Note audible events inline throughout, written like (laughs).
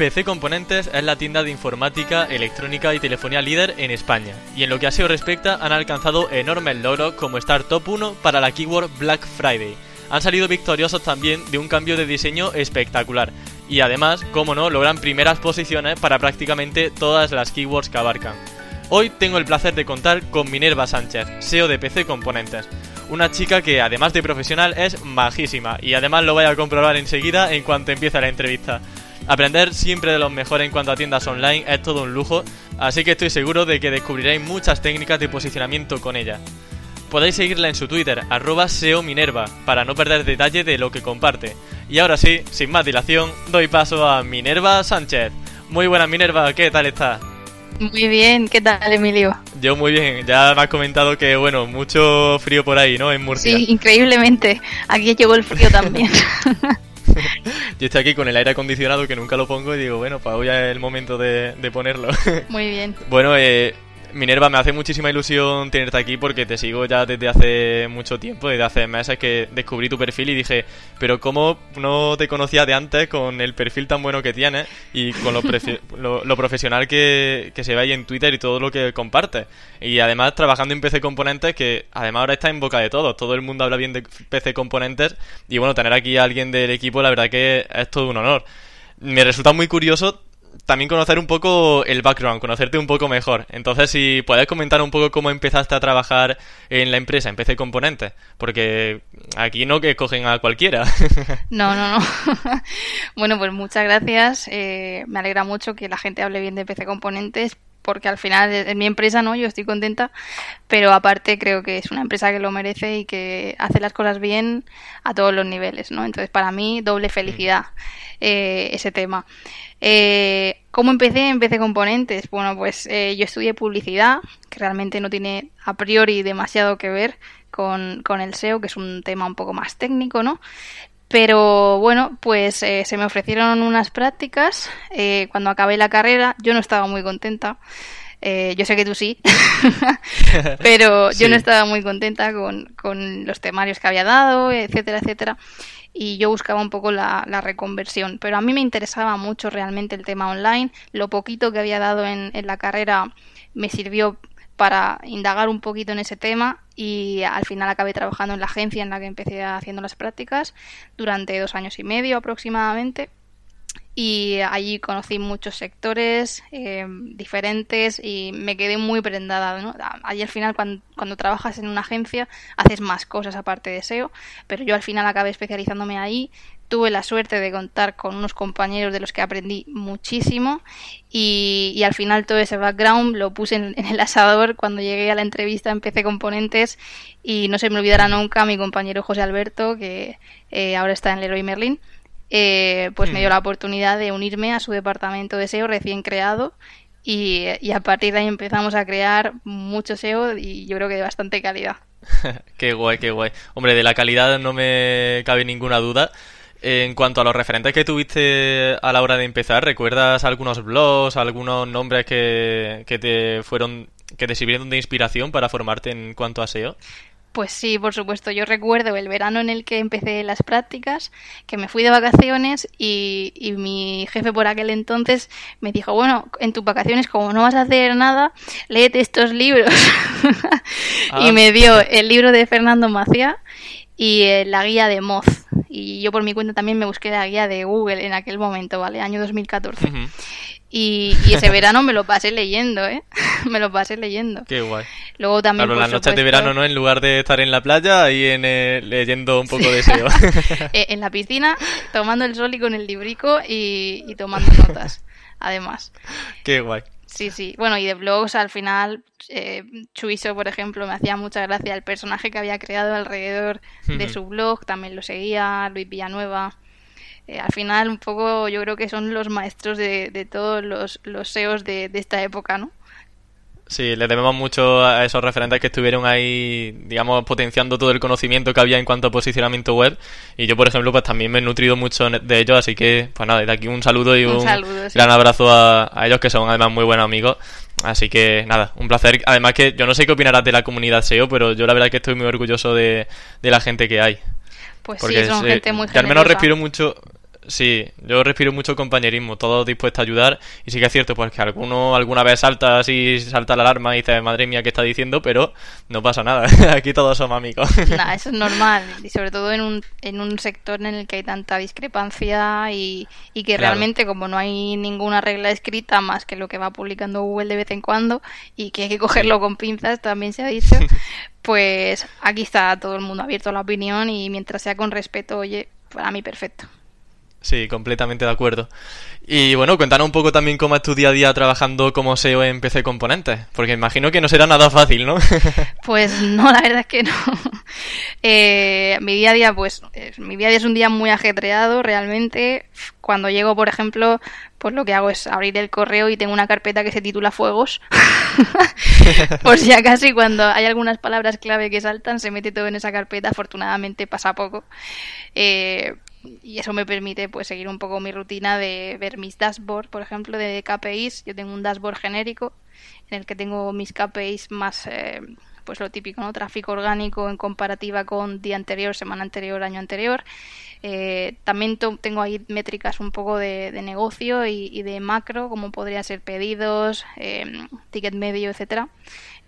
PC Componentes es la tienda de informática, electrónica y telefonía líder en España, y en lo que a SEO respecta han alcanzado enormes logros como estar top 1 para la keyword Black Friday. Han salido victoriosos también de un cambio de diseño espectacular, y además, como no, logran primeras posiciones para prácticamente todas las keywords que abarcan. Hoy tengo el placer de contar con Minerva Sánchez, SEO de PC Componentes, una chica que además de profesional es majísima, y además lo voy a comprobar enseguida en cuanto empiece la entrevista. Aprender siempre de los mejores en cuanto a tiendas online es todo un lujo, así que estoy seguro de que descubriréis muchas técnicas de posicionamiento con ella. Podéis seguirla en su Twitter, arroba SEOMinerva, para no perder detalle de lo que comparte. Y ahora sí, sin más dilación, doy paso a Minerva Sánchez. Muy buenas Minerva, ¿qué tal estás? Muy bien, ¿qué tal Emilio? Yo muy bien, ya me has comentado que bueno, mucho frío por ahí, ¿no? En Murcia. Sí, increíblemente. Aquí llegó el frío también. (laughs) (laughs) Yo estoy aquí con el aire acondicionado que nunca lo pongo y digo, bueno, pues hoy es el momento de, de ponerlo. Muy bien. (laughs) bueno, eh, Minerva, me hace muchísima ilusión tenerte aquí porque te sigo ya desde hace mucho tiempo, desde hace meses que descubrí tu perfil y dije, pero ¿cómo no te conocía de antes con el perfil tan bueno que tienes y con lo, (laughs) lo, profesional que, que, se ve ahí en Twitter y todo lo que compartes? Y además trabajando en PC Componentes, que además ahora está en boca de todos, todo el mundo habla bien de PC Componentes y bueno, tener aquí a alguien del equipo, la verdad que es todo un honor. Me resulta muy curioso también conocer un poco el background, conocerte un poco mejor. Entonces, si puedes comentar un poco cómo empezaste a trabajar en la empresa, en PC Componentes, porque aquí no que cogen a cualquiera. (laughs) No, no, no. (laughs) bueno, pues muchas gracias. Eh, me alegra mucho que la gente hable bien de PC Componentes, porque al final es mi empresa, ¿no? Yo estoy contenta, pero aparte creo que es una empresa que lo merece y que hace las cosas bien a todos los niveles, ¿no? Entonces, para mí, doble felicidad eh, ese tema. Eh, ¿Cómo empecé? Empecé componentes. Bueno, pues eh, yo estudié publicidad, que realmente no tiene a priori demasiado que ver con, con, el SEO, que es un tema un poco más técnico, ¿no? Pero bueno, pues eh, se me ofrecieron unas prácticas eh, cuando acabé la carrera. Yo no estaba muy contenta. Eh, yo sé que tú sí, (laughs) pero yo no estaba muy contenta con, con, los temarios que había dado, etcétera, etcétera. Y yo buscaba un poco la, la, reconversión. Pero a mí me interesaba mucho realmente el tema online. Lo poquito que había dado en, en la carrera me sirvió para indagar un poquito en ese tema y al final acabé trabajando en la agencia en la que empecé haciendo las prácticas durante dos años y medio aproximadamente y allí conocí muchos sectores eh, diferentes y me quedé muy prendada. ¿no? Allí al final cuando, cuando, trabajas en una agencia haces más cosas aparte de SEO, pero yo al final acabé especializándome ahí tuve la suerte de contar con unos compañeros de los que aprendí muchísimo y, y al final todo ese background lo puse en, en, el asador cuando llegué a la entrevista empecé componentes y no se me olvidará nunca mi compañero José Alberto que eh, ahora está en Leroy Merlin eh, pues me dio la oportunidad de unirme a su departamento de SEO recién creado y, y, a partir de ahí empezamos a crear mucho SEO y yo creo que de bastante calidad. (laughs) qué guay, qué guay. Hombre, de la calidad no me cabe ninguna duda. En cuanto a los referentes que tuviste a la hora de empezar, ¿recuerdas algunos blogs, algunos nombres que, que te fueron, que te sirvieron de inspiración para formarte en cuanto a SEO? Pues sí, por supuesto. Yo recuerdo el verano en el que empecé las prácticas, que me fui de vacaciones y, y, mi jefe por aquel entonces me dijo, bueno, en tus vacaciones como no vas a hacer nada, léete estos libros. (laughs) ah. Y me dio el libro de Fernando Macía y eh, la guía de Moz. Y yo por mi cuenta también me busqué la guía de Google en aquel momento, ¿vale? Año 2014. Uh -huh. Y, y, ese (laughs) verano me lo pasé leyendo, ¿eh? (laughs) me lo pasé leyendo. Qué guay. Luego también. Claro, las noches de verano, ¿no? En lugar de estar en la playa, ahí en, eh, leyendo un poco de SEO. (laughs) Eh, en la piscina, tomando el sol y con el librico y, y tomando notas, además. Qué guay. Sí, sí. Bueno, y de blogs al final, eh, Chuiso, por ejemplo, me hacía mucha gracia el personaje que había creado alrededor de su blog, también lo seguía, Luis Villanueva. Eh, al final, un poco, yo creo que son los maestros de, de todos los, los SEOs de, de esta época, ¿no? Sí, le debemos mucho a esos referentes que estuvieron ahí, digamos, potenciando todo el conocimiento que había en cuanto a posicionamiento web. Y yo, por ejemplo, pues también me he nutrido mucho de ellos, así que, pues nada, de aquí un saludo y un, gran abrazo a, ellos que son además muy buenos amigos. Así que nada, un placer. Además que yo no sé qué opinarás de la comunidad SEO, pero yo la verdad es que estoy muy orgulloso de, la gente que hay. Pues sí, son gente muy generosa. al menos respiro mucho, Sí, yo respiro mucho compañerismo, todos dispuestos a ayudar. Y sí que es cierto, pues que alguno alguna vez salta así, salta la alarma y dice, madre mía, ¿qué está diciendo? Pero no pasa nada, (laughs) aquí todos somos amigos. Nada, eso es normal. Y sobre todo en un, en un sector en el que hay tanta discrepancia y, y que realmente, como no hay ninguna regla escrita más que lo que va publicando Google de vez en cuando y que hay que cogerlo con pinzas, también se ha dicho, (laughs) pues aquí está todo el mundo abierto a la opinión y mientras sea con respeto, oye, para mí perfecto. Sí, completamente de acuerdo. Y bueno, cuéntanos un poco también cómo es tu día a día trabajando como SEO en PC Componentes, porque imagino que no será nada fácil, ¿no? (laughs) pues no, la verdad es que no. (laughs) Eh, mi día a día, pues, mi día a día es un día muy ajetreado, realmente. Cuando llego, por ejemplo, pues lo que hago es abrir el correo y tengo una carpeta que se titula Fuegos. (laughs) pues ya casi cuando hay algunas palabras clave que saltan, se mete todo en esa carpeta. Afortunadamente pasa poco. Eh, y eso me permite pues seguir un poco mi rutina de ver mis dashboards, por ejemplo, de KPIs. Yo tengo un dashboard genérico en el que tengo mis KPIs más, eh, pues lo típico, ¿no? Tráfico orgánico en comparativa con día anterior, semana anterior, año anterior. Eh, también tengo ahí métricas un poco de, negocio y, de macro, como podría ser pedidos, eh, ticket medio, etcétera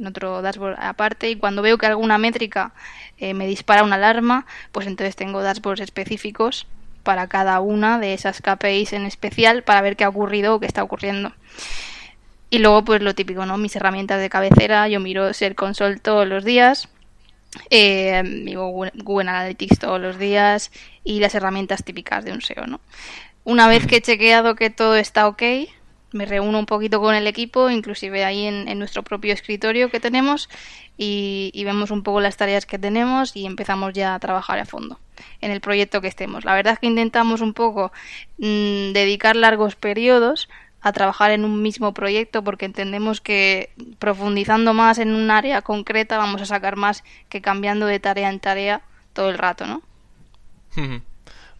otro dashboard aparte y cuando veo que alguna métrica eh, me dispara una alarma, pues entonces tengo dashboards específicos para cada una de esas KPIs en especial para ver qué ha ocurrido o qué está ocurriendo. Y luego, pues lo típico, ¿no? Mis herramientas de cabecera, yo miro Ser Console todos los días, eh, Google Analytics todos los días y las herramientas típicas de un SEO, ¿no? Una vez que he chequeado que todo está ok, me reúno un poquito con el equipo, inclusive ahí en, nuestro propio escritorio que tenemos, y, vemos un poco las tareas que tenemos y empezamos ya a trabajar a fondo en el proyecto que estemos. La verdad es que intentamos un poco mm, dedicar largos periodos a trabajar en un mismo proyecto porque entendemos que profundizando más en un área concreta vamos a sacar más que cambiando de tarea en tarea todo el rato, ¿no? (laughs)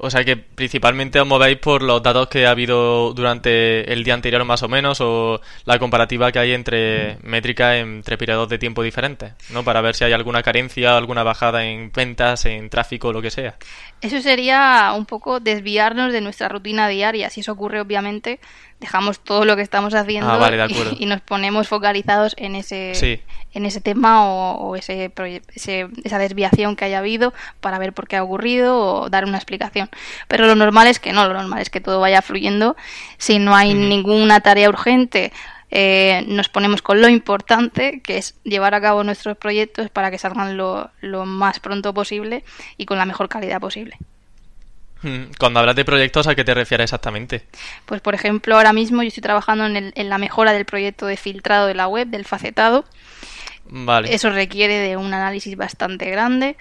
O sea que principalmente os movéis por los datos que ha habido durante el día anterior más o menos o la comparativa que hay entre métricas entre periodos de tiempo diferentes, ¿no? Para ver si hay alguna carencia, alguna bajada en ventas, en tráfico, lo que sea. Eso sería un poco desviarnos de nuestra rutina diaria. Si eso ocurre, obviamente, dejamos todo lo que estamos haciendo ah, (laughs) y, nos ponemos focalizados en ese, en ese tema o, ese, esa desviación que haya habido para ver por qué ha ocurrido o dar una explicación. Pero lo normal es que no, lo normal es que todo vaya fluyendo. Si no hay ninguna tarea urgente, eh, nos ponemos con lo importante, que es llevar a cabo nuestros proyectos para que salgan lo, lo más pronto posible y con la mejor calidad posible. (laughs) Cuando hablas de proyectos, ¿a qué te refieres exactamente? Pues, por ejemplo, ahora mismo yo estoy trabajando en, el, en la mejora del proyecto de filtrado de la web, del facetado. Vale. Eso requiere de un análisis bastante grande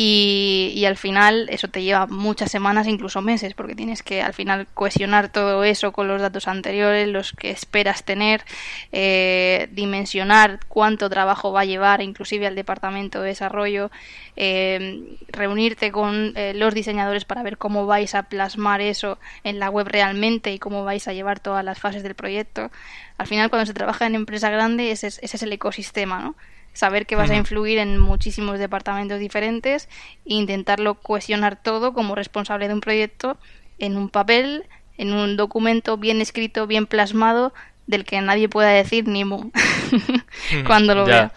y, al final eso te lleva muchas semanas, incluso meses, porque tienes que al final cohesionar todo eso con los datos anteriores, los que esperas tener, eh, dimensionar cuánto trabajo va a llevar, inclusive al departamento de desarrollo, eh, reunirte con eh, los diseñadores para ver cómo vais a plasmar eso en la web realmente y cómo vais a llevar todas las fases del proyecto. Al final, cuando se trabaja en empresa grande, ese es, ese es el ecosistema, ¿no? saber que vas a influir en muchísimos departamentos diferentes e intentarlo cohesionar todo como responsable de un proyecto en un papel, en un documento bien escrito, bien plasmado, del que nadie pueda decir ni mu (laughs) cuando lo vea.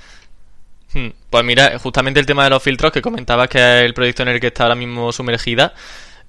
Pues mira, justamente el tema de los filtros que comentabas que es el proyecto en el que está ahora mismo sumergida,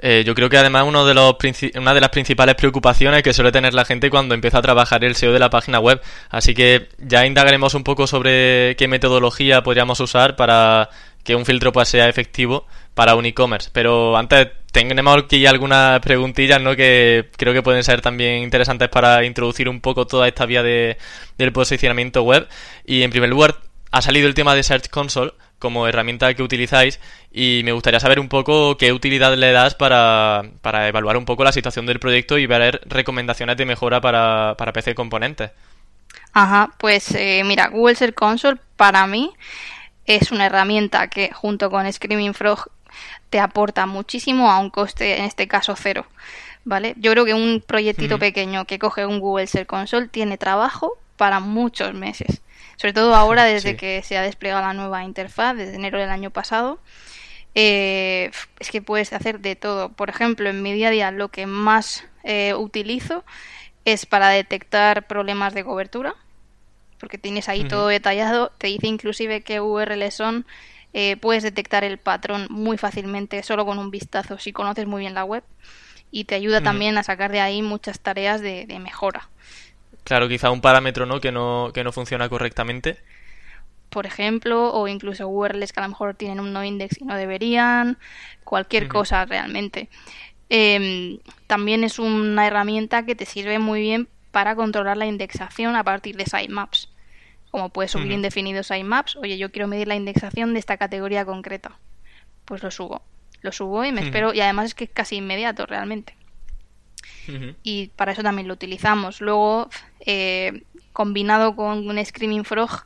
eh, yo creo que además uno una de las principales preocupaciones que suele tener la gente cuando empieza a trabajar el SEO de la página web. Así que ya indagaremos un poco sobre qué metodología podríamos usar para que un filtro pues, sea efectivo para un e-commerce. Pero antes tenemos aquí algunas preguntillas ¿no? que creo que pueden ser también interesantes para introducir un poco toda esta vía de, del posicionamiento web. Y en primer lugar, ha salido el tema de Search Console como herramienta que utilizáis y me gustaría saber un poco qué utilidad le das para, para evaluar un poco la situación del proyecto y ver recomendaciones de mejora para, para PC Componentes. Ajá, pues eh, mira, Google Search Console para mí es una herramienta que junto con Screaming Frog te aporta muchísimo a un coste, en este caso cero. ¿Vale? Yo creo que un proyectito pequeño que coge un Google Search Console tiene trabajo para muchos meses. Sobre todo ahora desde que se ha desplegado la nueva interfaz, desde enero del año pasado. Eh, es que puedes hacer de todo. Por ejemplo, en mi día a día lo que más eh, utilizo es para detectar problemas de cobertura, porque tienes ahí todo detallado. Te dice inclusive qué URLs son. Eh, puedes detectar el patrón muy fácilmente solo con un vistazo si conoces muy bien la web y te ayuda también a sacar de ahí muchas tareas de, mejora. Claro, quizá un parámetro ¿no? Que, no, que no funciona correctamente. Por ejemplo, o incluso URLs que a lo mejor tienen un no index y no deberían, cualquier cosa realmente. Em, también es una herramienta que te sirve muy bien para controlar la indexación a partir de sitemaps. Como puedes subir indefinidos sitemaps, oye, yo quiero medir la indexación de esta categoría concreta. Pues lo subo. Lo subo y me espero, y además es que es casi inmediato realmente. Y para eso también lo utilizamos. Luego, eh, combinado con un Screaming Frog,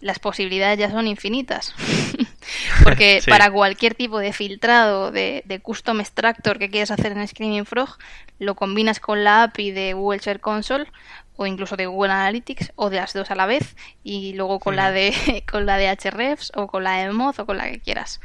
las posibilidades ya son infinitas. (laughs) Porque (laughs) para cualquier tipo de filtrado de, de, custom extractor que quieras hacer en Screaming Frog, lo combinas con la API de Google Share Console o incluso de Google Analytics o de las dos a la vez y luego con la de (laughs) con la de Hrefs o con la de Moz o con la que quieras.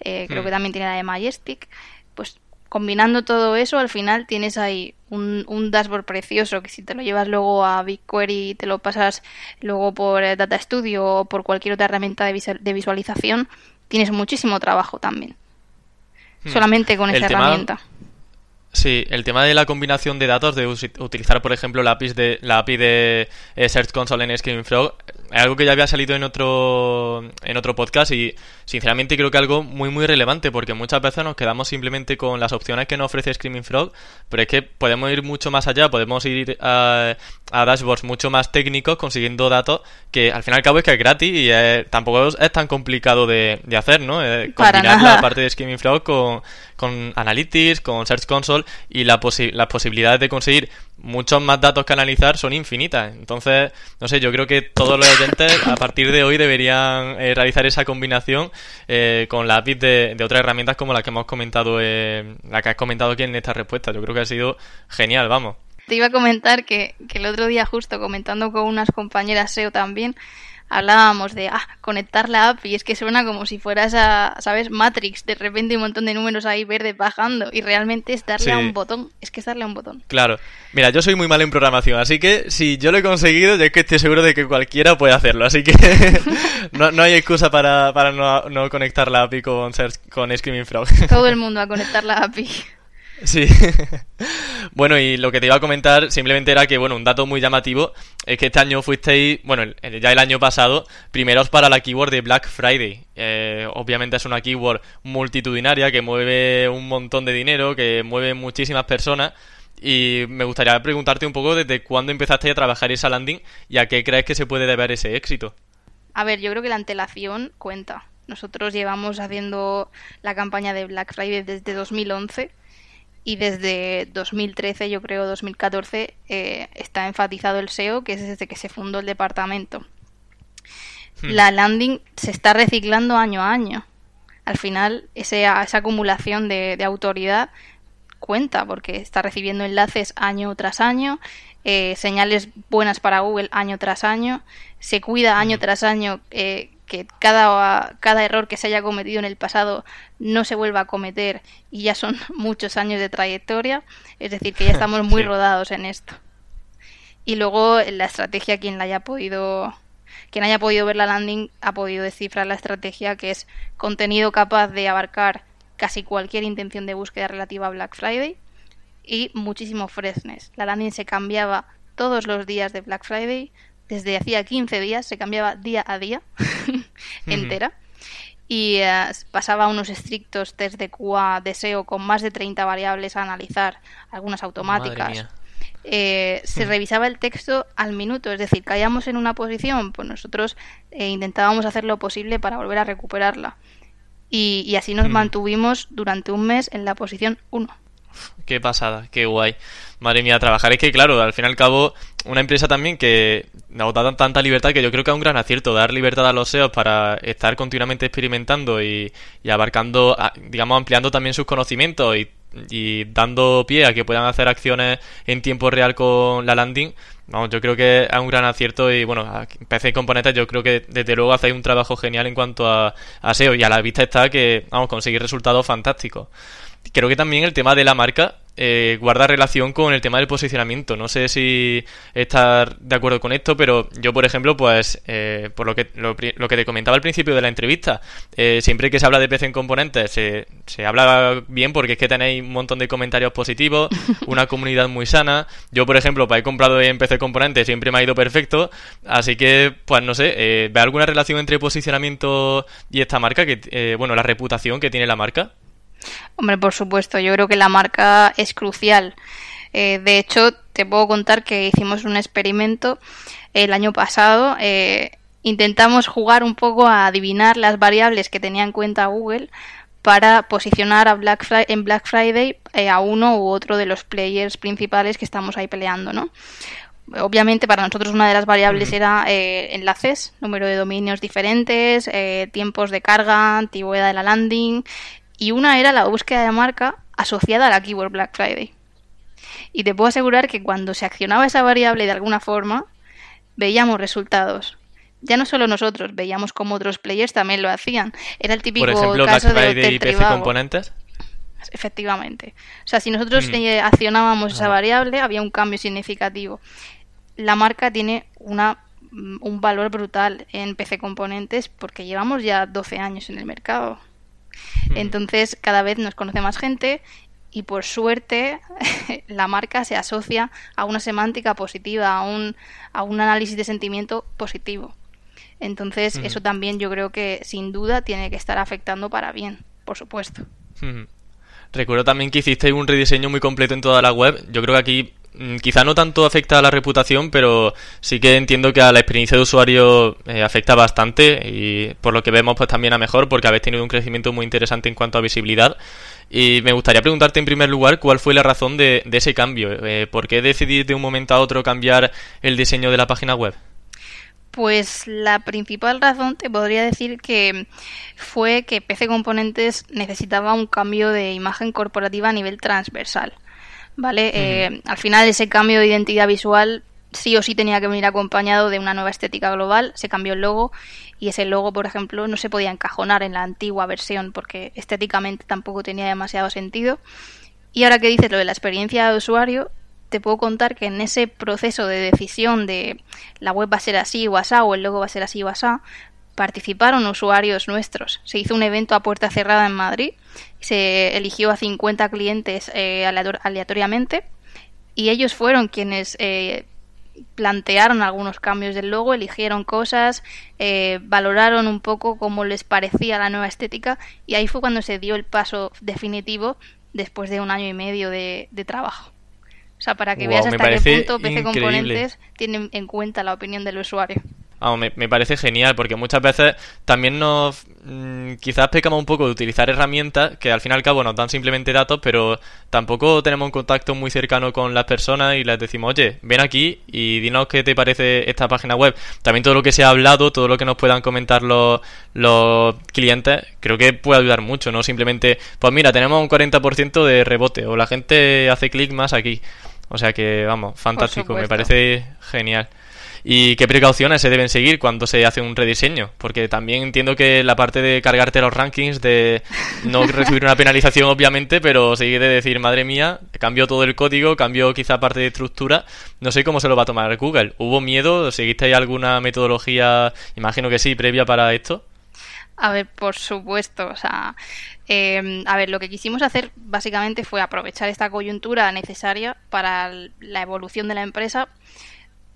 Eh, creo que también tiene la de Majestic. Pues combinando todo eso, al final tienes ahí un, un, dashboard precioso que si te lo llevas luego a BigQuery y te lo pasas luego por eh, Data Studio o por cualquier otra herramienta de, visualización, tienes muchísimo trabajo también. Hmm. Solamente con esta herramienta. Sí, el tema de la combinación de datos, de utilizar, por ejemplo, la API de, la API de eh, Search Console en Screaming Frog, es algo que ya había salido en otro, en otro podcast y, sinceramente, creo que algo muy, muy relevante, porque muchas veces nos quedamos simplemente con las opciones que nos ofrece Screaming Frog, pero es que podemos ir mucho más allá, podemos ir a, dashboards mucho más técnicos consiguiendo datos que, al fin y al cabo, es que es gratis y tampoco es tan complicado de, hacer, ¿no? Eh, combinar la parte de Screaming Frog con, con Analytics, con Search Console y la las posibilidades de conseguir muchos más datos que analizar son infinitas. Entonces, no sé, yo creo que todos los oyentes a partir de hoy deberían eh, realizar esa combinación eh, con la API de, otras herramientas como la que hemos comentado, eh, la que has comentado aquí en esta respuesta. Yo creo que ha sido genial, vamos. Te iba a comentar que, que el otro día justo comentando con unas compañeras SEO también, hablábamos de ah, conectar la app y es que suena como si fueras a, ¿sabes? Matrix, de repente un montón de números ahí verdes bajando y realmente es darle a un botón, es que es darle a un botón. Claro, mira, yo soy muy mal en programación, así que si yo lo he conseguido, yo es que estoy seguro de que cualquiera puede hacerlo, así que (laughs) no, no, hay excusa para, para no, no, conectar la API con, con Screaming Frog. Todo el mundo a conectar la API. Sí. (laughs) bueno, y lo que te iba a comentar simplemente era que, bueno, un dato muy llamativo es que este año fuisteis, bueno, ya el año pasado, primeros para la keyword de Black Friday. Eh, obviamente es una keyword multitudinaria que mueve un montón de dinero, que mueve muchísimas personas. Y me gustaría preguntarte un poco desde cuándo empezaste a trabajar esa landing y a qué crees que se puede deber ese éxito. A ver, yo creo que la antelación cuenta. Nosotros llevamos haciendo la campaña de Black Friday desde 2011 y desde 2013, yo creo 2014, eh, está enfatizado el SEO, que es desde que se fundó el departamento. Hmm. La landing se está reciclando año a año. Al final, esa, esa acumulación de, autoridad cuenta, porque está recibiendo enlaces año tras año, eh, señales buenas para Google año tras año, se cuida año hmm. tras año eh, que cada, cada error que se haya cometido en el pasado no se vuelva a cometer y ya son (laughs) muchos años de trayectoria, es decir, que ya (laughs) estamos muy rodados en esto. Y luego la estrategia, quien la haya podido quien haya podido ver la landing ha podido descifrar la estrategia que es contenido capaz de abarcar casi cualquier intención de búsqueda relativa a Black Friday y muchísimo freshness. La landing se cambiaba todos los días de Black Friday, desde hacía 15 días, se cambiaba día a día (laughs) entera. Y eh, pasaba unos estrictos test de QA de SEO con más de 30 variables a analizar, algunas automáticas. Eh, se revisaba el texto al minuto, es decir, caíamos en una posición, pues nosotros eh, intentábamos hacer lo posible para volver a recuperarla. Y, así nos mantuvimos durante un mes en la posición 1. Qué pasada, qué guay. Madre mía, trabajar es que, claro, al fin y al cabo, una empresa también que nos da tanta libertad que yo creo que es un gran acierto dar libertad a los SEOs para estar continuamente experimentando y, y abarcando, digamos, ampliando también sus conocimientos y dando pie a que puedan hacer acciones en tiempo real con la landing, vamos, yo creo que es un gran acierto y bueno, PC Componentes yo creo que desde luego hacéis un trabajo genial en cuanto a, a SEO y a la vista está que vamos, conseguir resultados fantásticos. Creo que también el tema de la marca eh, guarda relación con el tema del posicionamiento. No sé si estás de acuerdo con esto, pero yo, por ejemplo, pues eh, por lo que, lo, que te comentaba al principio de la entrevista, eh, siempre que se habla de PC en componentes se, se habla bien porque es que tenéis un montón de comentarios positivos, (laughs) una comunidad muy sana. Yo, por ejemplo, pues he comprado en PC componentes, siempre me ha ido perfecto, así que, pues no sé, ¿ve alguna relación entre posicionamiento y esta marca? que Bueno, la reputación que tiene la marca. Hombre, por supuesto, yo creo que la marca es crucial. Eh, de hecho, te puedo contar que hicimos un experimento el año pasado. Eh, intentamos jugar un poco a adivinar las variables que tenía en cuenta Google para posicionar a Black en Black Friday eh, a uno u otro de los players principales que estamos ahí peleando, ¿no? Obviamente para nosotros una de las variables era enlaces, número de dominios diferentes, tiempos de carga, antigüedad de la landing y una era la búsqueda de marca asociada a la keyword Black Friday. Y te puedo asegurar que cuando se accionaba esa variable de alguna forma, veíamos resultados. Ya no solo nosotros, veíamos como otros players también lo hacían. Era el típico Por ejemplo, caso Black Friday y PC componentes. Efectivamente. O sea, si nosotros mm. accionábamos esa variable, había un cambio significativo. La marca tiene una, un valor brutal en PC componentes porque llevamos ya 12 años en el mercado. Entonces cada vez nos conoce más gente y por suerte (laughs) la marca se asocia a una semántica positiva, a un, a un análisis de sentimiento positivo. Entonces eso también yo creo que sin duda tiene que estar afectando para bien, por supuesto. Recuerdo también que hicisteis un rediseño muy completo en toda la web. Yo creo que aquí quizá no tanto afecta a la reputación, pero sí que entiendo que a la experiencia de usuario eh, afecta bastante y por lo que vemos pues también a mejor porque habéis tenido un crecimiento muy interesante en cuanto a visibilidad. Y me gustaría preguntarte en primer lugar cuál fue la razón de, ese cambio. Eh, ¿Por qué decidís de un momento a otro cambiar el diseño de la página web? Pues la principal razón te podría decir que fue que PC Componentes necesitaba un cambio de imagen corporativa a nivel transversal. ¿Vale? Eh, al final ese cambio de identidad visual sí o sí tenía que venir acompañado de una nueva estética global, se cambió el logo y ese logo, por ejemplo, no se podía encajonar en la antigua versión porque estéticamente tampoco tenía demasiado sentido. Y ahora que dices lo de la experiencia de usuario, te puedo contar que en ese proceso de decisión de la web va a ser así o asá o el logo va a ser así o asá, participaron usuarios nuestros. Se hizo un evento a puerta cerrada en Madrid, se eligió a 50 clientes eh, aleatoriamente. Y ellos fueron quienes eh, plantearon algunos cambios del logo, eligieron cosas, eh, valoraron un poco cómo les parecía la nueva estética. Y ahí fue cuando se dio el paso definitivo después de un año y medio de, trabajo. O sea, para que veas hasta qué punto PC Componentes tienen en cuenta la opinión del usuario me, parece genial porque muchas veces también nos mm, quizás pecamos un poco de utilizar herramientas que al fin y al cabo nos dan simplemente datos, pero tampoco tenemos un contacto muy cercano con las personas y les decimos, oye, ven aquí y dinos qué te parece esta página web. También todo lo que se ha hablado, todo lo que nos puedan comentar los, los clientes, creo que puede ayudar mucho, no simplemente, pues mira, tenemos un 40% de rebote o la gente hace clic más aquí. O sea que, vamos, fantástico, me parece genial y qué precauciones se deben seguir cuando se hace un rediseño, porque también entiendo que la parte de cargarte los rankings, de no (laughs) recibir una penalización obviamente, pero seguir de decir, madre mía, cambió todo el código, cambió quizá parte de estructura, no sé cómo se lo va a tomar Google. ¿Hubo miedo? ¿Seguiste alguna metodología, imagino que sí, previa para esto? A ver, por supuesto, o sea, em, a ver, lo que quisimos hacer básicamente fue aprovechar esta coyuntura necesaria para la evolución de la empresa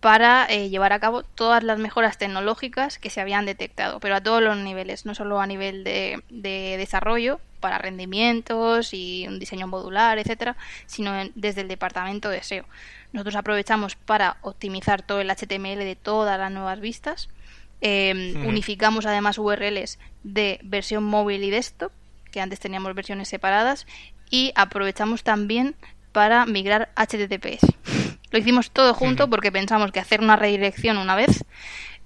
para eh, llevar a cabo todas las mejoras tecnológicas que se habían detectado, pero a todos los niveles, no solo a nivel de, desarrollo para rendimientos y un diseño modular, etcétera, sino desde el departamento de SEO. Nosotros aprovechamos para optimizar todo el HTML de todas las nuevas vistas. Em, unificamos además URLs de versión móvil y desktop, que antes teníamos versiones separadas, y aprovechamos también para migrar HTTPS. Lo hicimos todo junto porque pensamos que hacer una redirección una vez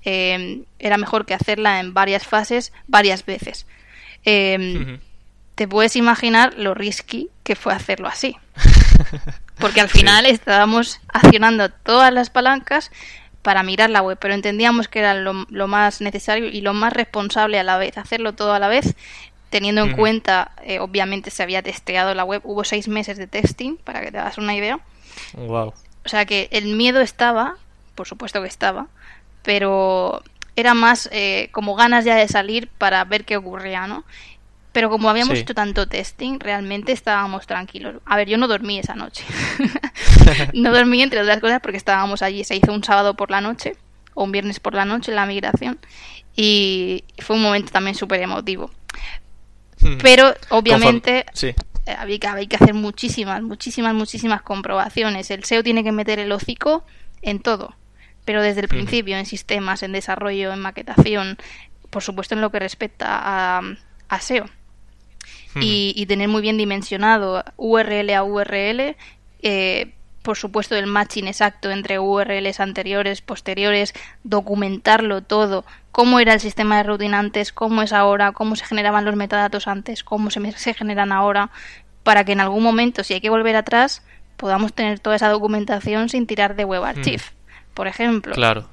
eh, era mejor que hacerla en varias fases varias veces. Eh, te puedes imaginar lo risky que fue hacerlo así. (laughs) Porque al final estábamos accionando todas las palancas para mirar la web, pero entendíamos que era lo, más necesario y lo más responsable a la vez, hacerlo todo a la vez, teniendo en cuenta, eh, obviamente se había testeado la web, hubo seis meses de testing, para que te hagas una idea. Wow. O sea que el miedo estaba, por supuesto que estaba, pero era más eh, como ganas ya de salir para ver qué ocurría, ¿no? Pero como habíamos hecho tanto testing, realmente estábamos tranquilos. A ver, yo no dormí esa noche. (laughs) no dormí entre otras cosas porque estábamos allí. Se hizo un sábado por la noche o un viernes por la noche la migración y fue un momento también súper emotivo. Hmm. Pero obviamente sí. Eh, había que, hay que hacer muchísimas, muchísimas, muchísimas comprobaciones. El SEO tiene que meter el hocico en todo, pero desde el principio, en sistemas, en desarrollo, en maquetación, por supuesto en lo que respecta a, a SEO. y, tener muy bien dimensionado URL a URL, eh, por supuesto el matching exacto entre URLs anteriores, posteriores, documentarlo todo, cómo era el sistema de routing antes, cómo es ahora, cómo se generaban los metadatos antes, cómo se, se generan ahora, para que en algún momento, si hay que volver atrás, podamos tener toda esa documentación sin tirar de WebArchive, por ejemplo. Claro.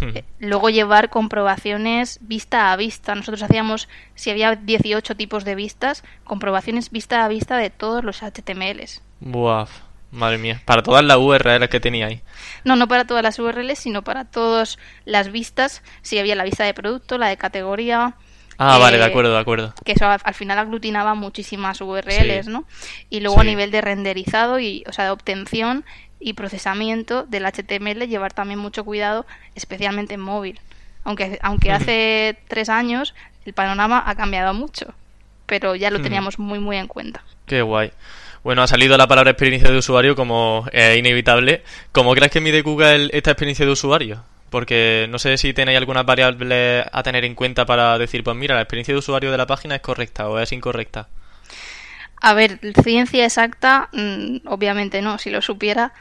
Eh, luego llevar comprobaciones vista a vista. Nosotros hacíamos, si había 18 tipos de vistas, comprobaciones vista a vista de todos los HTMLs. Buah, Madre mía, para todas las URLs que tenía ahí. No, no para todas las URLs, sino para todas las vistas. Si había la vista de producto, la de categoría. Ah, vale, de eh, acuerdo, de acuerdo. Que eso al final aglutinaba muchísimas URLs, ¿no? Y luego a nivel de renderizado y, o sea, de obtención y procesamiento del HTML, llevar también mucho cuidado, especialmente en móvil. Aunque, aunque hace tres años el panorama ha cambiado mucho, pero ya lo teníamos muy, muy en cuenta. Qué guay. Bueno, ha salido la palabra experiencia de usuario como es inevitable. ¿Cómo crees que mide Google esta experiencia de usuario? Porque no sé si tenéis algunas variables a tener en cuenta para decir, pues mira, la experiencia de usuario de la página es correcta o es incorrecta. A ver, ciencia exacta, mm, obviamente no. Si lo supiera,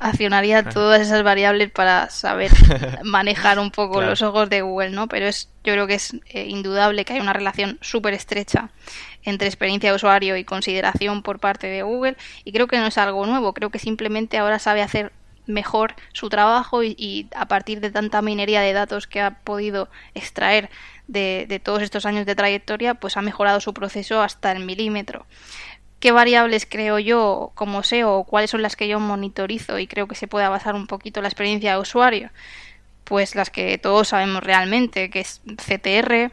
accionaría todas esas variables para saber (laughs) manejar un poco los ojos de Google, ¿no? Pero es, yo creo que es eh, indudable que hay una relación súper estrecha entre experiencia de usuario y consideración por parte de Google. Y creo que no es algo nuevo. Creo que simplemente ahora sabe hacer mejor su trabajo y a partir de tanta minería de datos que ha podido extraer de, todos estos años de trayectoria, pues ha mejorado su proceso hasta el milímetro. ¿Qué variables creo yo como SEO o cuáles son las que yo monitorizo y creo que se puede basar un poquito la experiencia de usuario? Pues las que todos sabemos realmente, que es CTR,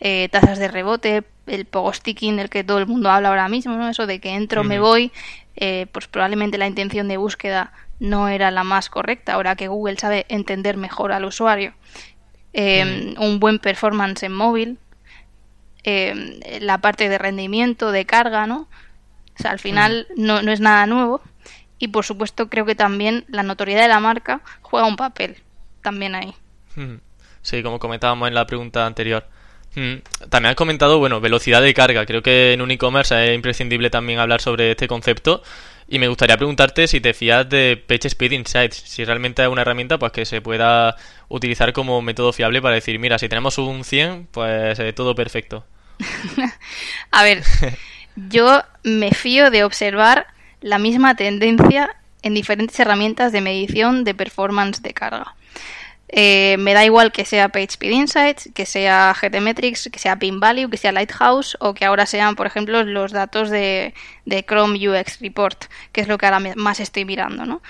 eh, tasas de rebote, el pogo sticking del que todo el mundo habla ahora mismo, ¿no? Eso de que entro, me voy, eh, pues probablemente la intención de búsqueda no era la más correcta, ahora que Google sabe entender mejor al usuario. Em, un buen performance en móvil, em, la parte de rendimiento, de carga, ¿no? O sea, al final no, no es nada nuevo. Y por supuesto creo que también la notoriedad de la marca juega un papel también ahí. Sí, como comentábamos en la pregunta anterior. También has comentado, bueno, velocidad de carga. Creo que en un e-commerce es imprescindible también hablar sobre este concepto. Y me gustaría preguntarte si te fías de PageSpeed Insights, si realmente es una herramienta pues que se pueda utilizar como método fiable para decir, mira, si tenemos un 100, pues eh, todo perfecto. (laughs) A ver, yo me fío de observar la misma tendencia en diferentes herramientas de medición de performance de carga. Eh, me da igual que sea PageSpeed Insights, que sea GTmetrix, que sea Pin Value, que sea Lighthouse o que ahora sean, por ejemplo, los datos de, Chrome UX Report, que es lo que ahora más estoy mirando, ¿no?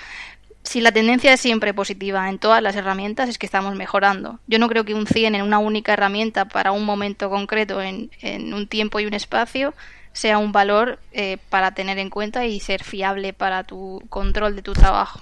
Si la tendencia es siempre positiva en todas las herramientas, es que estamos mejorando. Yo no creo que un 100 en una única herramienta para un momento concreto, en, un tiempo y un espacio, sea un valor eh, para tener en cuenta y ser fiable para tu control de tu trabajo.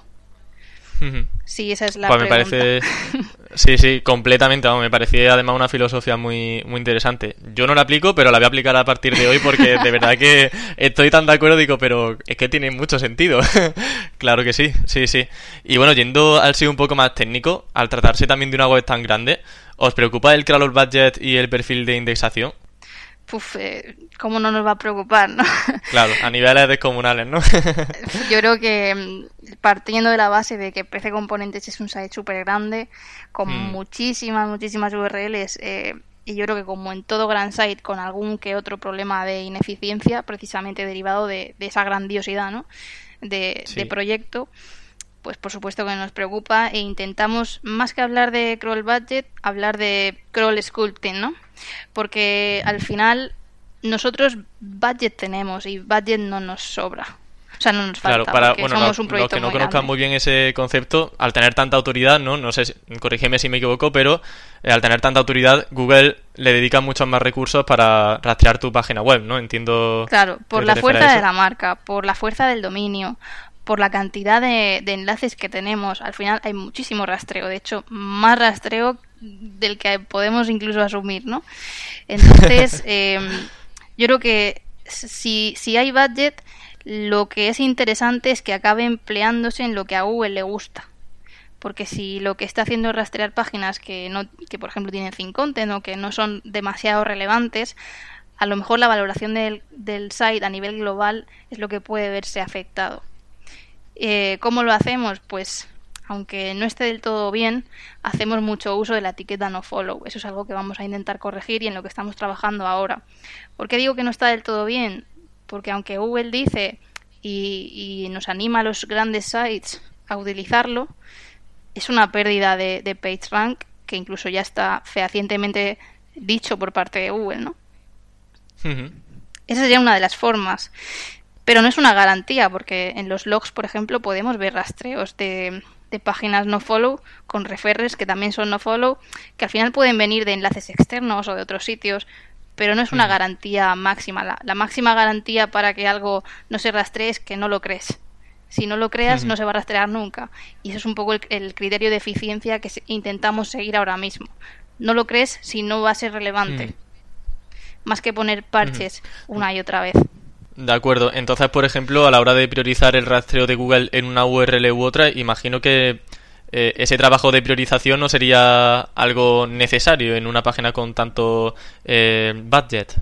Sí, esa es la pues pregunta. me parece (laughs) Sí, sí, completamente. me parecía además una filosofía muy, muy interesante. Yo no la aplico, pero la voy a aplicar a partir de hoy porque de verdad que estoy tan de acuerdo, digo, pero es que tiene mucho sentido. (laughs) claro que sí, sí, sí. Y bueno, yendo al ser un poco más técnico, al tratarse también de una web tan grande, ¿os preocupa el crawler budget y el perfil de indexación? Uf, eh, ¿cómo no nos va a preocupar, no? (laughs) Claro, a niveles descomunales, ¿no? (laughs) Yo creo que mm, partiendo de la base de que PC Componentes es un site súper grande, con Mm. muchísimas, muchísimas URLs, eh, y yo creo que como en todo gran site, con algún que otro problema de ineficiencia, precisamente derivado de, de esa grandiosidad, ¿no? De, Sí. de proyecto, pues por supuesto que nos preocupa e intentamos, más que hablar de crawl budget, hablar de crawl sculpting, ¿no? Porque al final nosotros budget tenemos y budget no nos sobra. O sea, no nos falta, Claro, para bueno, somos los, un los proyecto que no muy conozcan grande. muy bien ese concepto, al tener tanta autoridad, ¿no? No sé, si- corrígeme si me equivoco, pero eh, al tener tanta autoridad, Google le dedica muchos más recursos para rastrear tu página web, ¿no? Entiendo. Claro, por la fuerza de la marca, por la fuerza del dominio, por la cantidad de, de enlaces que tenemos. Al final hay muchísimo rastreo, de hecho, más rastreo del que podemos incluso asumir, ¿no? Entonces, (laughs) eh, yo creo que si, si hay budget, lo que es interesante es que acabe empleándose en lo que a Google le gusta. Porque si lo que está haciendo es rastrear páginas que, no, que por ejemplo, tienen thin content o que no son demasiado relevantes, a lo mejor la valoración del, del site a nivel global es lo que puede verse afectado. Eh, ¿Cómo lo hacemos? Pues, aunque no esté del todo bien, hacemos mucho uso de la etiqueta no follow. Eso es algo que vamos a intentar corregir y en lo que estamos trabajando ahora. ¿Por qué digo que no está del todo bien? Porque aunque Google dice y, y nos anima a los grandes sites a utilizarlo, es una pérdida de, de PageRank que incluso ya está fehacientemente dicho por parte de Google, ¿no? Esa sería una de las formas. Pero no es una garantía, porque en los logs, por ejemplo, podemos ver rastreos de, de páginas no follow con referres que también son no follow, que al final pueden venir de enlaces externos o de otros sitios, pero no es una garantía máxima. La, la máxima garantía para que algo no se rastree es que no lo crees. Si no lo creas, no se va a rastrear nunca. Y eso es un poco el, el criterio de eficiencia que intentamos seguir ahora mismo. No lo crees si no va a ser relevante. Más que poner parches una y otra vez. De acuerdo. Entonces, por ejemplo, a la hora de priorizar el rastreo de Google en una URL u otra, imagino que eh, ese trabajo de priorización no sería algo necesario en una página con tanto eh, budget.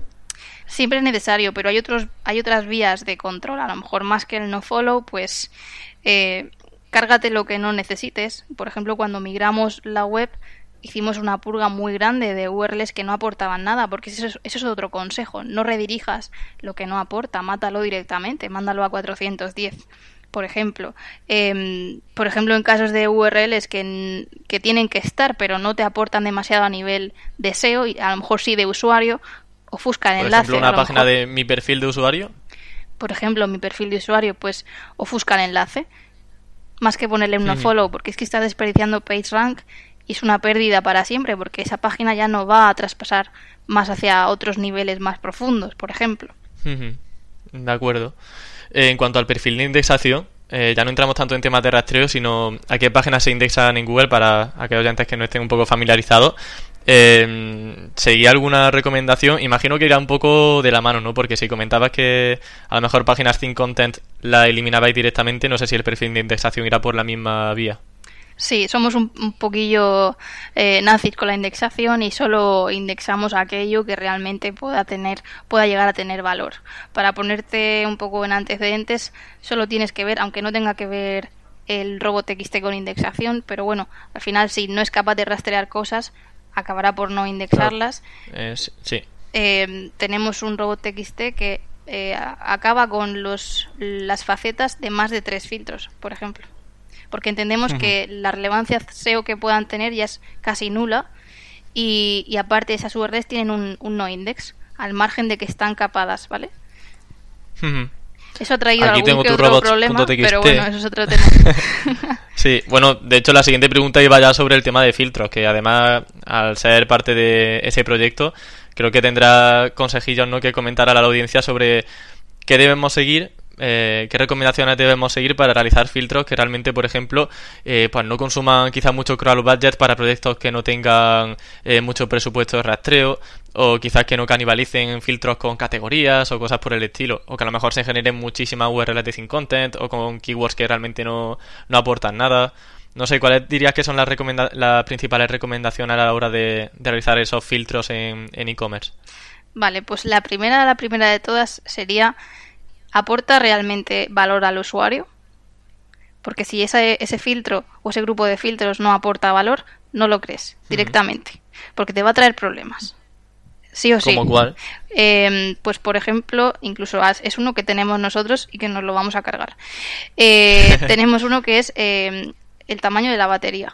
Siempre es necesario, pero hay otros, hay otras vías de control. A lo mejor más que el no follow, pues eh, cárgate lo que no necesites. Por ejemplo, cuando migramos la web, hicimos una purga muy grande de URLs que no aportaban nada, porque eso es, eso es otro consejo. No redirijas lo que no aporta, mátalo directamente, mándalo a 410 por ejemplo. Em, por ejemplo, en casos de URLs que, que tienen que estar, pero no te aportan demasiado a nivel de SEO, y a lo mejor sí de usuario, ofusca el Por enlace. ejemplo, a una página mejor- de mi perfil de usuario. por ejemplo, mi perfil de usuario, pues ofusca el enlace, más que ponerle un Ujú. follow, porque es que está desperdiciando PageRank es una pérdida para siempre, porque esa página ya no va a traspasar más hacia otros niveles más profundos, por ejemplo. De acuerdo. En cuanto al perfil de indexación, eh, ya no entramos tanto en temas de rastreo, sino a qué páginas se indexan en Google para aquellos oyentes que no estén un poco familiarizados. Eh, ¿Seguía alguna recomendación? Imagino que irá un poco de la mano, ¿no? Porque si comentabas que a lo mejor páginas sin content la eliminabais directamente, no sé si el perfil de indexación irá por la misma vía. Sí, somos un, un poquillo eh, nazis con la indexación y solo indexamos aquello que realmente pueda tener, pueda llegar a tener valor. Para ponerte un poco en antecedentes, solo tienes que ver, aunque no tenga que ver el robot TXT con indexación, pero bueno, al final si no es capaz de rastrear cosas, acabará por no indexarlas. Eh, sí-. Eh, tenemos un robot TXT que eh, acaba con los, las facetas de más de tres filtros, por ejemplo. Porque entendemos que la relevancia SEO que puedan tener ya es casi nula y, y aparte esas URLs tienen un, un no index al margen de que están capadas, ¿vale? Eso ha traído Aquí algún tengo que otro problema, pero bueno, eso es otro tema. (laughs) Sí, bueno, de hecho la siguiente pregunta iba ya sobre el tema de filtros, que además al ser parte de ese proyecto, creo que tendrá consejillos ¿no? que comentar a la audiencia sobre qué debemos seguir, eh, qué recomendaciones debemos seguir para realizar filtros que realmente, por ejemplo, eh, pues no consuman quizás mucho crawl budget para proyectos que no tengan eh, mucho presupuesto de rastreo o quizás que no canibalicen filtros con categorías o cosas por el estilo o que a lo mejor se generen muchísimas URLs de sin content o con keywords que realmente no, no aportan nada. No sé, ¿cuáles dirías que son las, las principales recomendaciones a la hora de, realizar esos filtros en e-commerce? Vale, pues la primera, la primera de todas sería ¿aporta realmente valor al usuario? Porque si ese, ese filtro o ese grupo de filtros no aporta valor, no lo crees directamente, porque te va a traer problemas. Sí o sí. ¿Cómo cuál? Em, pues por ejemplo, incluso es uno que tenemos nosotros y que nos lo vamos a cargar. Eh, (laughs) tenemos uno que es em, el tamaño de la batería.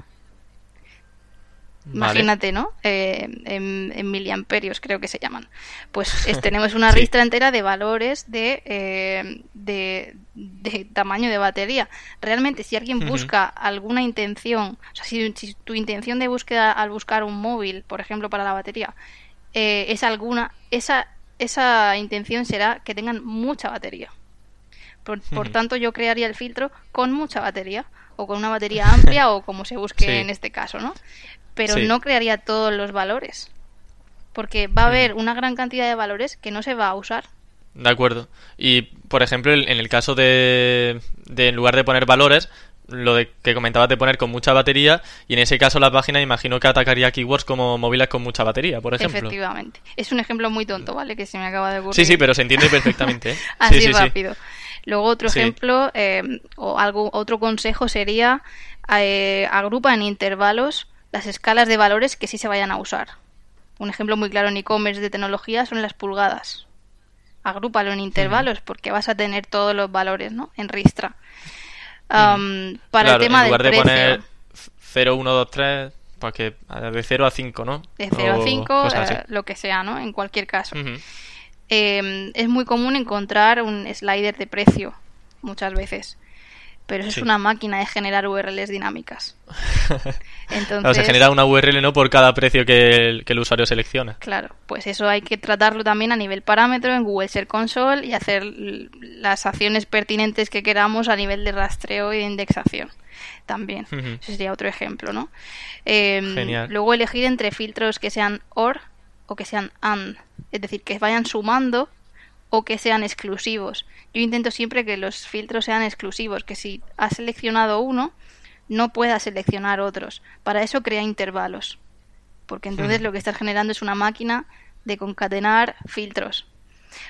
Imagínate, ¿no? Eh, en, miliamperios creo que se llaman. Pues (laughs) tenemos una ristra entera de valores eh, de, de, tamaño de batería. Realmente, si alguien busca alguna intención, o sea, si, tu intención de búsqueda al buscar un móvil, por ejemplo, para la batería, eh, es alguna, esa, esa intención será que tengan mucha batería. Por, por tanto, yo crearía el filtro con mucha batería o con una batería amplia (laughs) o como se busque en este caso, ¿no? Pero no crearía todos los valores. Porque va a haber una gran cantidad de valores que no se va a usar. De acuerdo. Y, por ejemplo, en el caso de, de en lugar de poner valores, lo de que comentabas de poner con mucha batería, y en ese caso la página imagino que atacaría keywords como móviles con mucha batería, por ejemplo. Efectivamente. Es un ejemplo muy tonto, ¿vale? Que se me acaba de ocurrir. Sí, sí, pero se entiende perfectamente. ¿eh? (laughs) Así rápido. Luego otro ejemplo eh, o algo otro consejo sería eh, agrupa en intervalos las escalas de valores que sí se vayan a usar. Un ejemplo muy claro en e-commerce de tecnología son las pulgadas. Agrúpalo en intervalos porque vas a tener todos los valores, ¿no? En ristra. para el tema en lugar de poner 0, 1, 2, 3, pues que de 0 a 5, ¿no? De 0 a 5, eh, lo que sea, ¿no? En cualquier caso. Em, es muy común encontrar un slider de precio muchas veces pero eso es una máquina de generar URLs dinámicas. (laughs) Entonces, se genera una URL no por cada precio que el, usuario selecciona. Claro, pues eso hay que tratarlo también a nivel parámetro en Google Search Console y hacer las acciones pertinentes que queramos a nivel de rastreo y de indexación. También, ese sería otro ejemplo, ¿no? Em, luego elegir entre filtros que sean OR o que sean AND, es decir, que vayan sumando o que sean exclusivos. Yo intento siempre que los filtros sean exclusivos, que si has seleccionado uno, no puedas seleccionar otros. Para eso crea intervalos, porque entonces lo que estás generando es una máquina de concatenar filtros.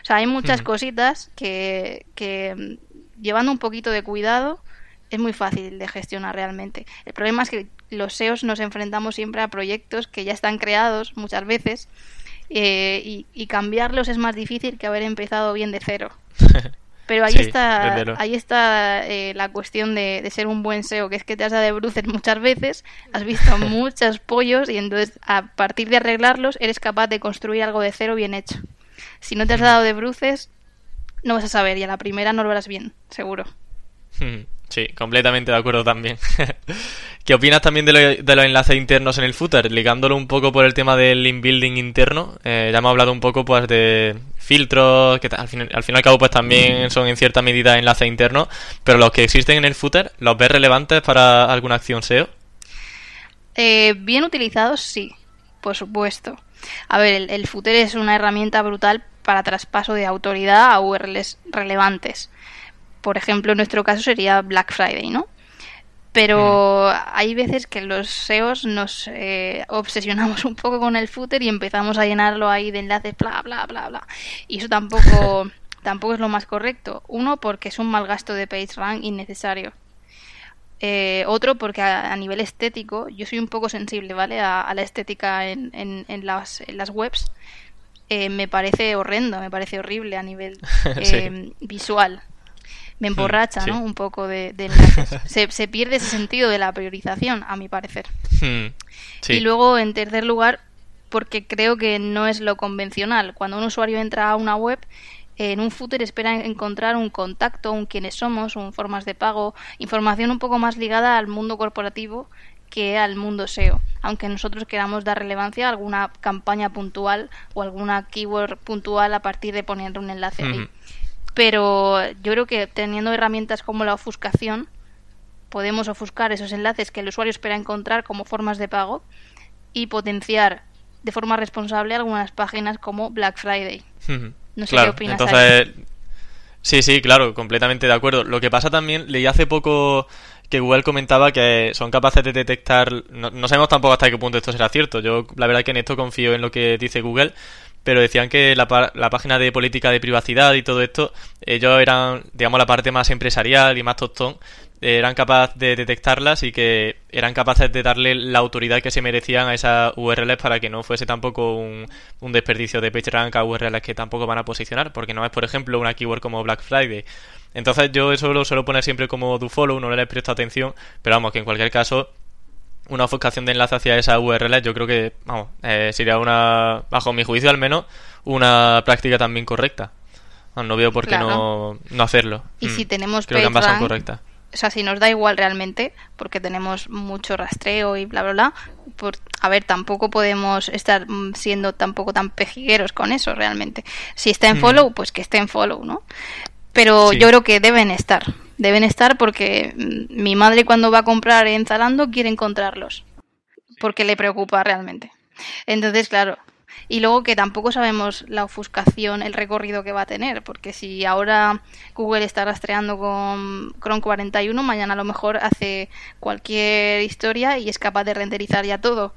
O sea, hay muchas cositas que, que mm, llevando un poquito de cuidado es muy fácil de gestionar realmente. El problema es que los SEOs nos enfrentamos siempre a proyectos que ya están creados muchas veces eh, y, cambiarlos es más difícil que haber empezado bien de cero. (laughs) Pero ahí está, ahí está eh, la cuestión de, ser un buen SEO, que es que te has dado de bruces muchas veces, has visto (laughs) muchos pollos y entonces a partir de arreglarlos eres capaz de construir algo de cero bien hecho. Si no te has dado de bruces, no vas a saber y a la primera no lo harás bien, seguro. (laughs) Sí, completamente de acuerdo también. (laughs) ¿Qué opinas también de, los enlaces internos en el footer? Ligándolo un poco por el tema del link building interno. Eh, ya hemos hablado un poco pues de filtros, que al fin, al fin y al cabo pues también son en cierta medida enlaces internos, pero los que existen en el footer, ¿los ves relevantes para alguna acción SEO? Eh, bien utilizados, sí, por supuesto. A ver, el, el footer es una herramienta brutal para traspaso de autoridad a URLs relevantes por ejemplo, en nuestro caso sería Black Friday, ¿no? Pero mm. hay veces que los SEOs nos eh, obsesionamos un poco con el footer y empezamos a llenarlo ahí de enlaces, bla, bla, bla, bla. Y eso tampoco, (laughs) tampoco es lo más correcto. Uno, porque es un mal gasto de PageRank innecesario. Eh, otro, porque a, nivel estético, yo soy un poco sensible, ¿vale? A, la estética en, en, las, en las webs. Eh, me parece horrendo, me parece horrible a nivel (laughs) visual me emborracha, ¿no? Un poco de, (laughs) se, se, pierde ese sentido de la priorización, a mi parecer. Hmm, y luego, en tercer lugar, porque creo que no es lo convencional. Cuando un usuario entra a una web, en un footer espera encontrar un contacto, un quiénes somos, un formas de pago, información un poco más ligada al mundo corporativo que al mundo SEO, aunque nosotros queramos dar relevancia a alguna campaña puntual o alguna keyword puntual a partir de poner un enlace ahí pero yo creo que teniendo herramientas como la ofuscación podemos ofuscar esos enlaces que el usuario espera encontrar como formas de pago y potenciar de forma responsable algunas páginas como Black Friday. No sé qué opinas. Entonces, sí, sí, claro, completamente de acuerdo. Lo que pasa también, leí hace poco que Google comentaba que son capaces de detectar, no, no sabemos tampoco hasta qué punto esto será cierto. Yo la verdad que en esto confío en lo que dice Google, pero decían que la, la página de política de privacidad y todo esto, ellos eran, digamos, la parte más empresarial y más tostón, eran capaces de detectarlas y que eran capaces de darle la autoridad que se merecían a esas URLs para que no fuese tampoco un, un desperdicio de PageRank a URLs que tampoco van a posicionar, porque no es, por ejemplo, una keyword como Black Friday. Entonces yo eso lo suelo poner siempre como do follow, no le presto atención, pero vamos, que en cualquier caso una ofuscación de enlace hacia esa URL, yo creo que, vamos, eh, sería una, bajo mi juicio al menos, una práctica también correcta. No, veo por qué no, no, hacerlo. Y si mm. tenemos creo que ambas son correctas o sea, si nos da igual realmente, porque tenemos mucho rastreo y bla, bla, bla, por, a ver, tampoco podemos estar mm, siendo tampoco tan pejigueros con eso realmente. Si está en mm. follow, pues que esté en follow, ¿no? Pero yo creo que deben estar, deben estar porque mm, mi madre cuando va a comprar en Zalando quiere encontrarlos, porque le preocupa realmente. Entonces, claro, y luego que tampoco sabemos la ofuscación, el recorrido que va a tener, porque si ahora Google está rastreando con Chrome 41, mañana a lo mejor hace cualquier historia y es capaz de renderizar ya todo.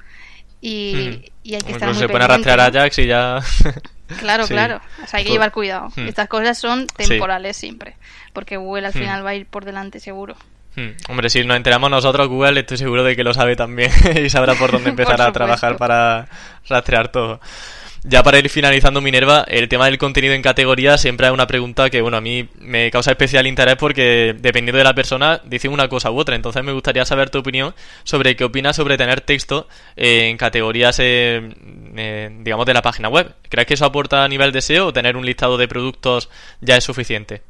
Y, hmm. hay que estar muy se pone a rastrear a Ajax y ya... (laughs) Claro, claro. O sea, hay que llevar cuidado. Hmm. Estas cosas son temporales siempre, porque Google al hmm. final va a ir por delante seguro. Hombre, si nos enteramos nosotros, Google estoy seguro de que lo sabe también (laughs) y sabrá por dónde (laughs) empezar a trabajar para rastrear todo. Ya para ir finalizando Minerva, el tema del contenido en categoría siempre es una pregunta que, bueno, a mí me causa especial interés porque dependiendo de la persona dice una cosa u otra. Entonces me gustaría saber tu opinión sobre qué opinas sobre tener texto en categorías, eh, eh, digamos, de la página web. ¿Crees que eso aporta a nivel de SEO o tener un listado de productos ya es suficiente?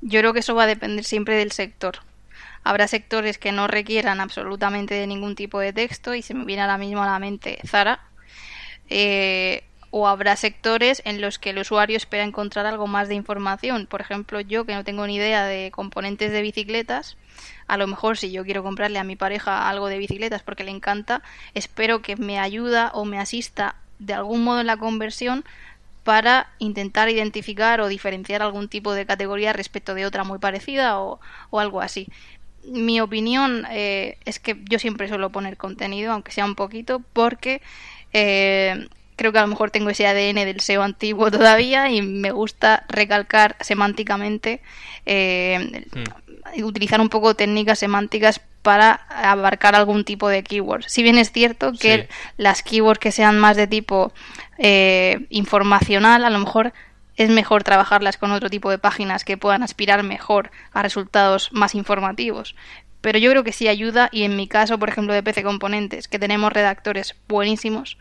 Yo creo que eso va a depender siempre del sector. Habrá sectores que no requieran absolutamente de ningún tipo de texto y se me viene ahora mismo a la mente Zara. Eh, o habrá sectores en los que el usuario espera encontrar algo más de información. Por ejemplo, yo que no tengo ni idea de componentes de bicicletas, a lo mejor si yo quiero comprarle a mi pareja algo de bicicletas porque le encanta, espero que me ayuda o me asista de algún modo en la conversión para intentar identificar o diferenciar algún tipo de categoría respecto de otra muy parecida o, o algo así mi opinión eh, es que yo siempre suelo poner contenido, aunque sea un poquito, porque eh, creo que a lo mejor tengo ese ADN del SEO antiguo (laughs) todavía y me gusta recalcar semánticamente, eh, mm. utilizar un poco técnicas semánticas para abarcar algún tipo de keywords. Si bien es cierto que las keywords que sean más de tipo informacional, a lo mejor es mejor trabajarlas con otro tipo de páginas que puedan aspirar mejor a resultados más informativos. Pero yo creo que sí ayuda y en mi caso, por ejemplo, de PC Componentes, que tenemos redactores buenísimos,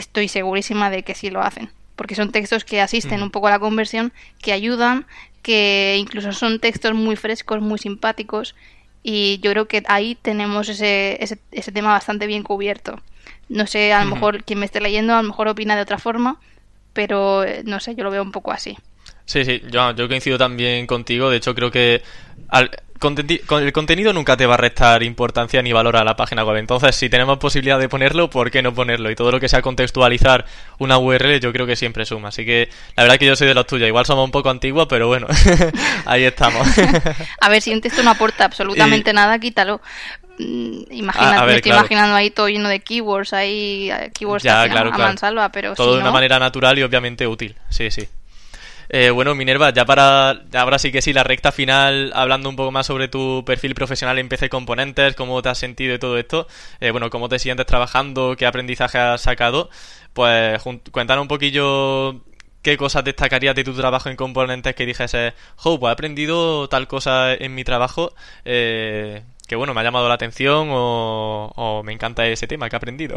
estoy segurísima de que sí lo hacen. Porque son textos que asisten un poco a la conversión, que ayudan, que incluso son textos muy frescos, muy simpáticos. Y yo creo que ahí tenemos ese, ese, tema bastante bien cubierto. No sé, a lo mejor quien me esté leyendo a lo mejor opina de otra forma, pero eh, no sé, yo lo veo un poco así. Sí, sí, yo, yo coincido también contigo. De hecho, creo que al, el contenido nunca te va a restar importancia ni valor a la página web. Entonces, si tenemos posibilidad de ponerlo, ¿por qué no ponerlo? Y todo lo que sea contextualizar una URL, yo creo que siempre suma. Así que la verdad que yo soy de los tuyos. Igual somos un poco antiguos, pero bueno, (laughs) ahí estamos. (laughs) a ver, si un texto no aporta absolutamente nada, quítalo. Mm, imagínate, me estoy imaginando ahí todo lleno de keywords, ahí eh, keywords ya, claro, a mansalva, pero todo de una manera natural y obviamente útil. Sí, sí. Eh, bueno, Minerva, ya para ahora sí que sí, la recta final, hablando un poco más sobre tu perfil profesional en PC Componentes, cómo te has sentido y todo esto, eh, bueno, cómo te sientes trabajando, qué aprendizaje has sacado, pues cuéntanos un poquillo qué cosas destacarías de tu trabajo en componentes que dijese, oh, pues he aprendido tal cosa en mi trabajo, eh, que bueno, me ha llamado la atención o, me encanta ese tema que he aprendido.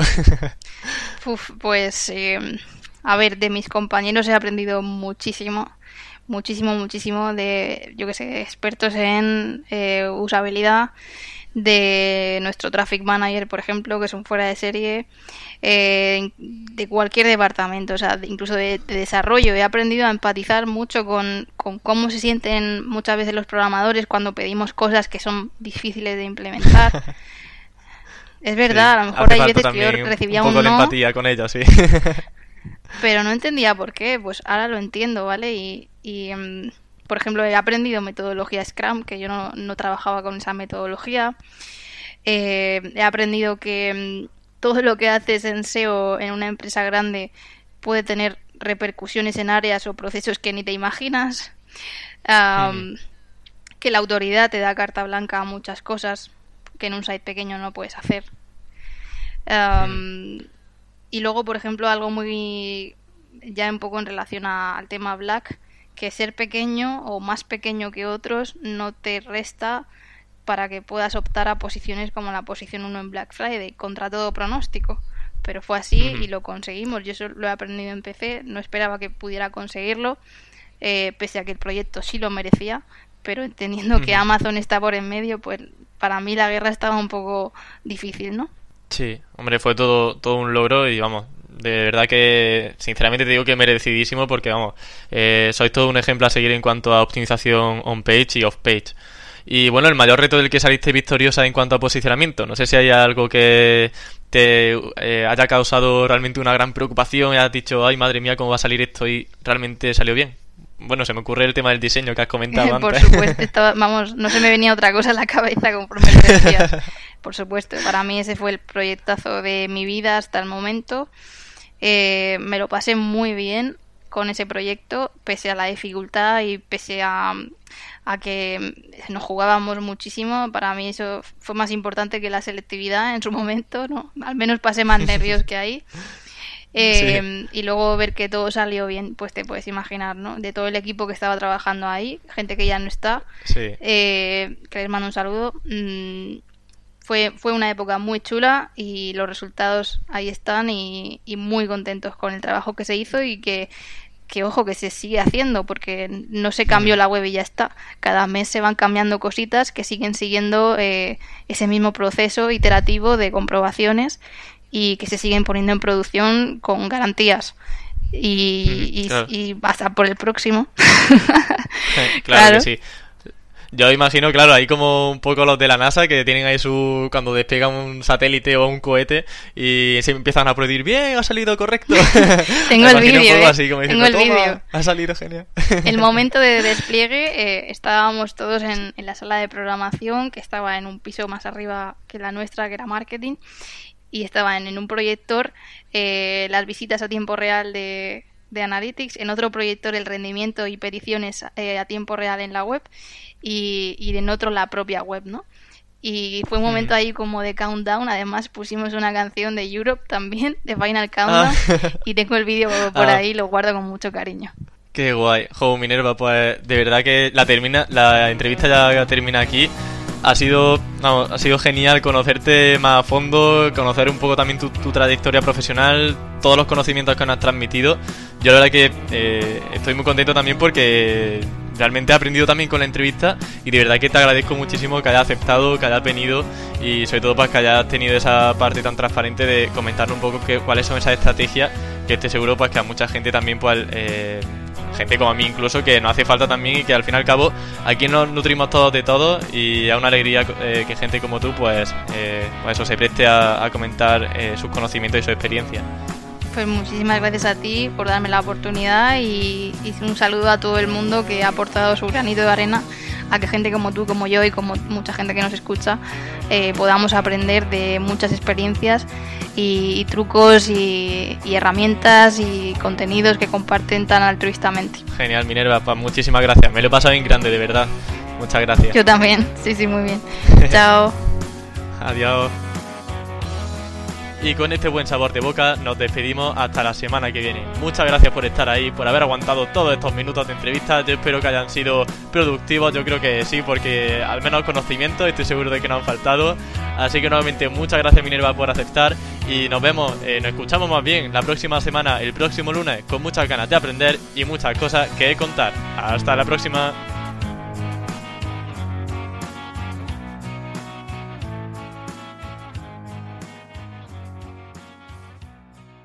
(laughs) pues, eh, a ver, de mis compañeros he aprendido muchísimo, muchísimo, muchísimo de, yo que sé, expertos en eh, usabilidad de nuestro traffic manager, por ejemplo, que son fuera de serie, eh, de cualquier departamento, o sea, incluso de, desarrollo. He aprendido a empatizar mucho con, cómo se sienten muchas veces los programadores cuando pedimos cosas que son difíciles de implementar. (laughs) es verdad, a lo mejor hay veces que yo recibía un, poco de empatía con ellos, sí. (laughs) pero no entendía por qué, pues ahora lo entiendo, ¿vale? Y, y em, por ejemplo, he aprendido metodología Scrum, que yo no, trabajaba con esa metodología. Eh, he aprendido que mm, todo lo que haces en SEO en una empresa grande puede tener repercusiones en áreas o procesos que ni te imaginas. Que la autoridad te da carta blanca a muchas cosas que en un site pequeño no puedes hacer. Y luego, por ejemplo, algo muy ya un poco en relación al tema Black, que ser pequeño o más pequeño que otros no te resta para que puedas optar a posiciones como la posición 1 en Black Friday, contra todo pronóstico. Pero fue así y lo conseguimos. Yo eso lo he aprendido en PC, no esperaba que pudiera conseguirlo, eh, pese a que el proyecto sí lo merecía, pero entendiendo que Amazon está por en medio, pues para mí la guerra estaba un poco difícil, ¿no? Sí, hombre, fue todo, todo un logro y vamos, de verdad que sinceramente te digo que merecidísimo porque vamos, eh, sois todo un ejemplo a seguir en cuanto a optimización on-page y off-page. Y bueno, el mayor reto del que saliste victoriosa en cuanto a posicionamiento. No sé si hay algo que te eh, haya causado realmente una gran preocupación y has dicho, ay madre mía, cómo va a salir esto y realmente salió bien. Bueno, se me ocurre el tema del diseño que has comentado (laughs) Por antes. Por supuesto, vamos, no se me venía otra cosa en la cabeza conforme lo decías. (laughs) Por supuesto, para mí ese fue el proyectazo de mi vida hasta el momento. Eh, me lo pasé muy bien con ese proyecto, pese a la dificultad y pese a, a que nos jugábamos muchísimo. Para mí eso fue más importante que la selectividad en su momento, ¿no? Al menos pasé más (laughs) nervios que ahí. Eh, y luego ver que todo salió bien, pues te puedes imaginar, ¿no? De todo el equipo que estaba trabajando ahí, gente que ya no está, eh, que les mando un saludo. Mm, fue, fue una época muy chula y los resultados ahí están y, muy contentos con el trabajo que se hizo y que, que, ojo, que se sigue haciendo porque no se cambió la web y ya está. Cada mes se van cambiando cositas que siguen siguiendo eh, ese mismo proceso iterativo de comprobaciones y que se siguen poniendo en producción con garantías. Y, y, por el próximo. (laughs) claro, que sí. Yo imagino, claro, ahí como un poco los de la NASA que tienen ahí su. cuando despegan un satélite o un cohete y se empiezan a prodir, bien, ha salido correcto. Tengo el vídeo. ¿eh? Tengo el vídeo. Ha salido genial. (laughs) el momento de (laughs) despliegue, eh, estábamos todos en, en la sala de programación, que estaba en un piso más arriba que la nuestra, que era marketing, y estaban en un proyector eh, las visitas a tiempo real de, de Analytics, en otro proyector el rendimiento y peticiones eh, a tiempo real en la web y, y en otro la propia web, ¿no? Y fue un momento ahí como de countdown. Además pusimos una canción de Europe también, de Final Countdown. Ah. (laughs) Y tengo el vídeo por ah. ahí, lo guardo con mucho cariño. Qué guay. Jo, Minerva, pues de verdad que la termina, la entrevista ya termina aquí ha sido, ha sido genial conocerte más a fondo, conocer un poco también tu, trayectoria profesional, todos los conocimientos que nos has transmitido. Yo la verdad que eh, estoy muy contento también porque realmente he aprendido también con la entrevista y de verdad que te agradezco muchísimo que hayas aceptado, que hayas venido y sobre todo para pues, que hayas tenido esa parte tan transparente de comentarnos un poco cuáles son esas estrategias que estoy seguro pues que a mucha gente también pues eh, gente como a mí incluso, que nos hace falta también y que al fin y al cabo aquí nos nutrimos todos de todo y es una alegría eh, que gente como tú pues, eh, pues, eso se preste a, comentar eh, sus conocimientos y su experiencia. Pues muchísimas gracias a ti por darme la oportunidad y, y un saludo a todo el mundo que ha aportado su granito de arena a que gente como tú, como yo y como mucha gente que nos escucha podamos aprender de muchas experiencias y, trucos y, herramientas y contenidos que comparten tan altruistamente. Genial, Minerva, pues muchísimas gracias. Me lo he pasado bien grande, de verdad. Muchas gracias. Yo también, (laughs) sí, sí, muy bien. (laughs) Chao. Adiós. Y con este buen sabor de boca nos despedimos hasta la semana que viene. Muchas gracias por estar ahí, por haber aguantado todos estos minutos de entrevista. Yo espero que hayan sido productivos, yo creo que sí, porque al menos conocimiento estoy seguro de que nos han faltado. Así que nuevamente muchas gracias Minerva por aceptar y nos vemos, eh, nos escuchamos más bien la próxima semana, el próximo lunes, con muchas ganas de aprender y muchas cosas que contar. Hasta la próxima.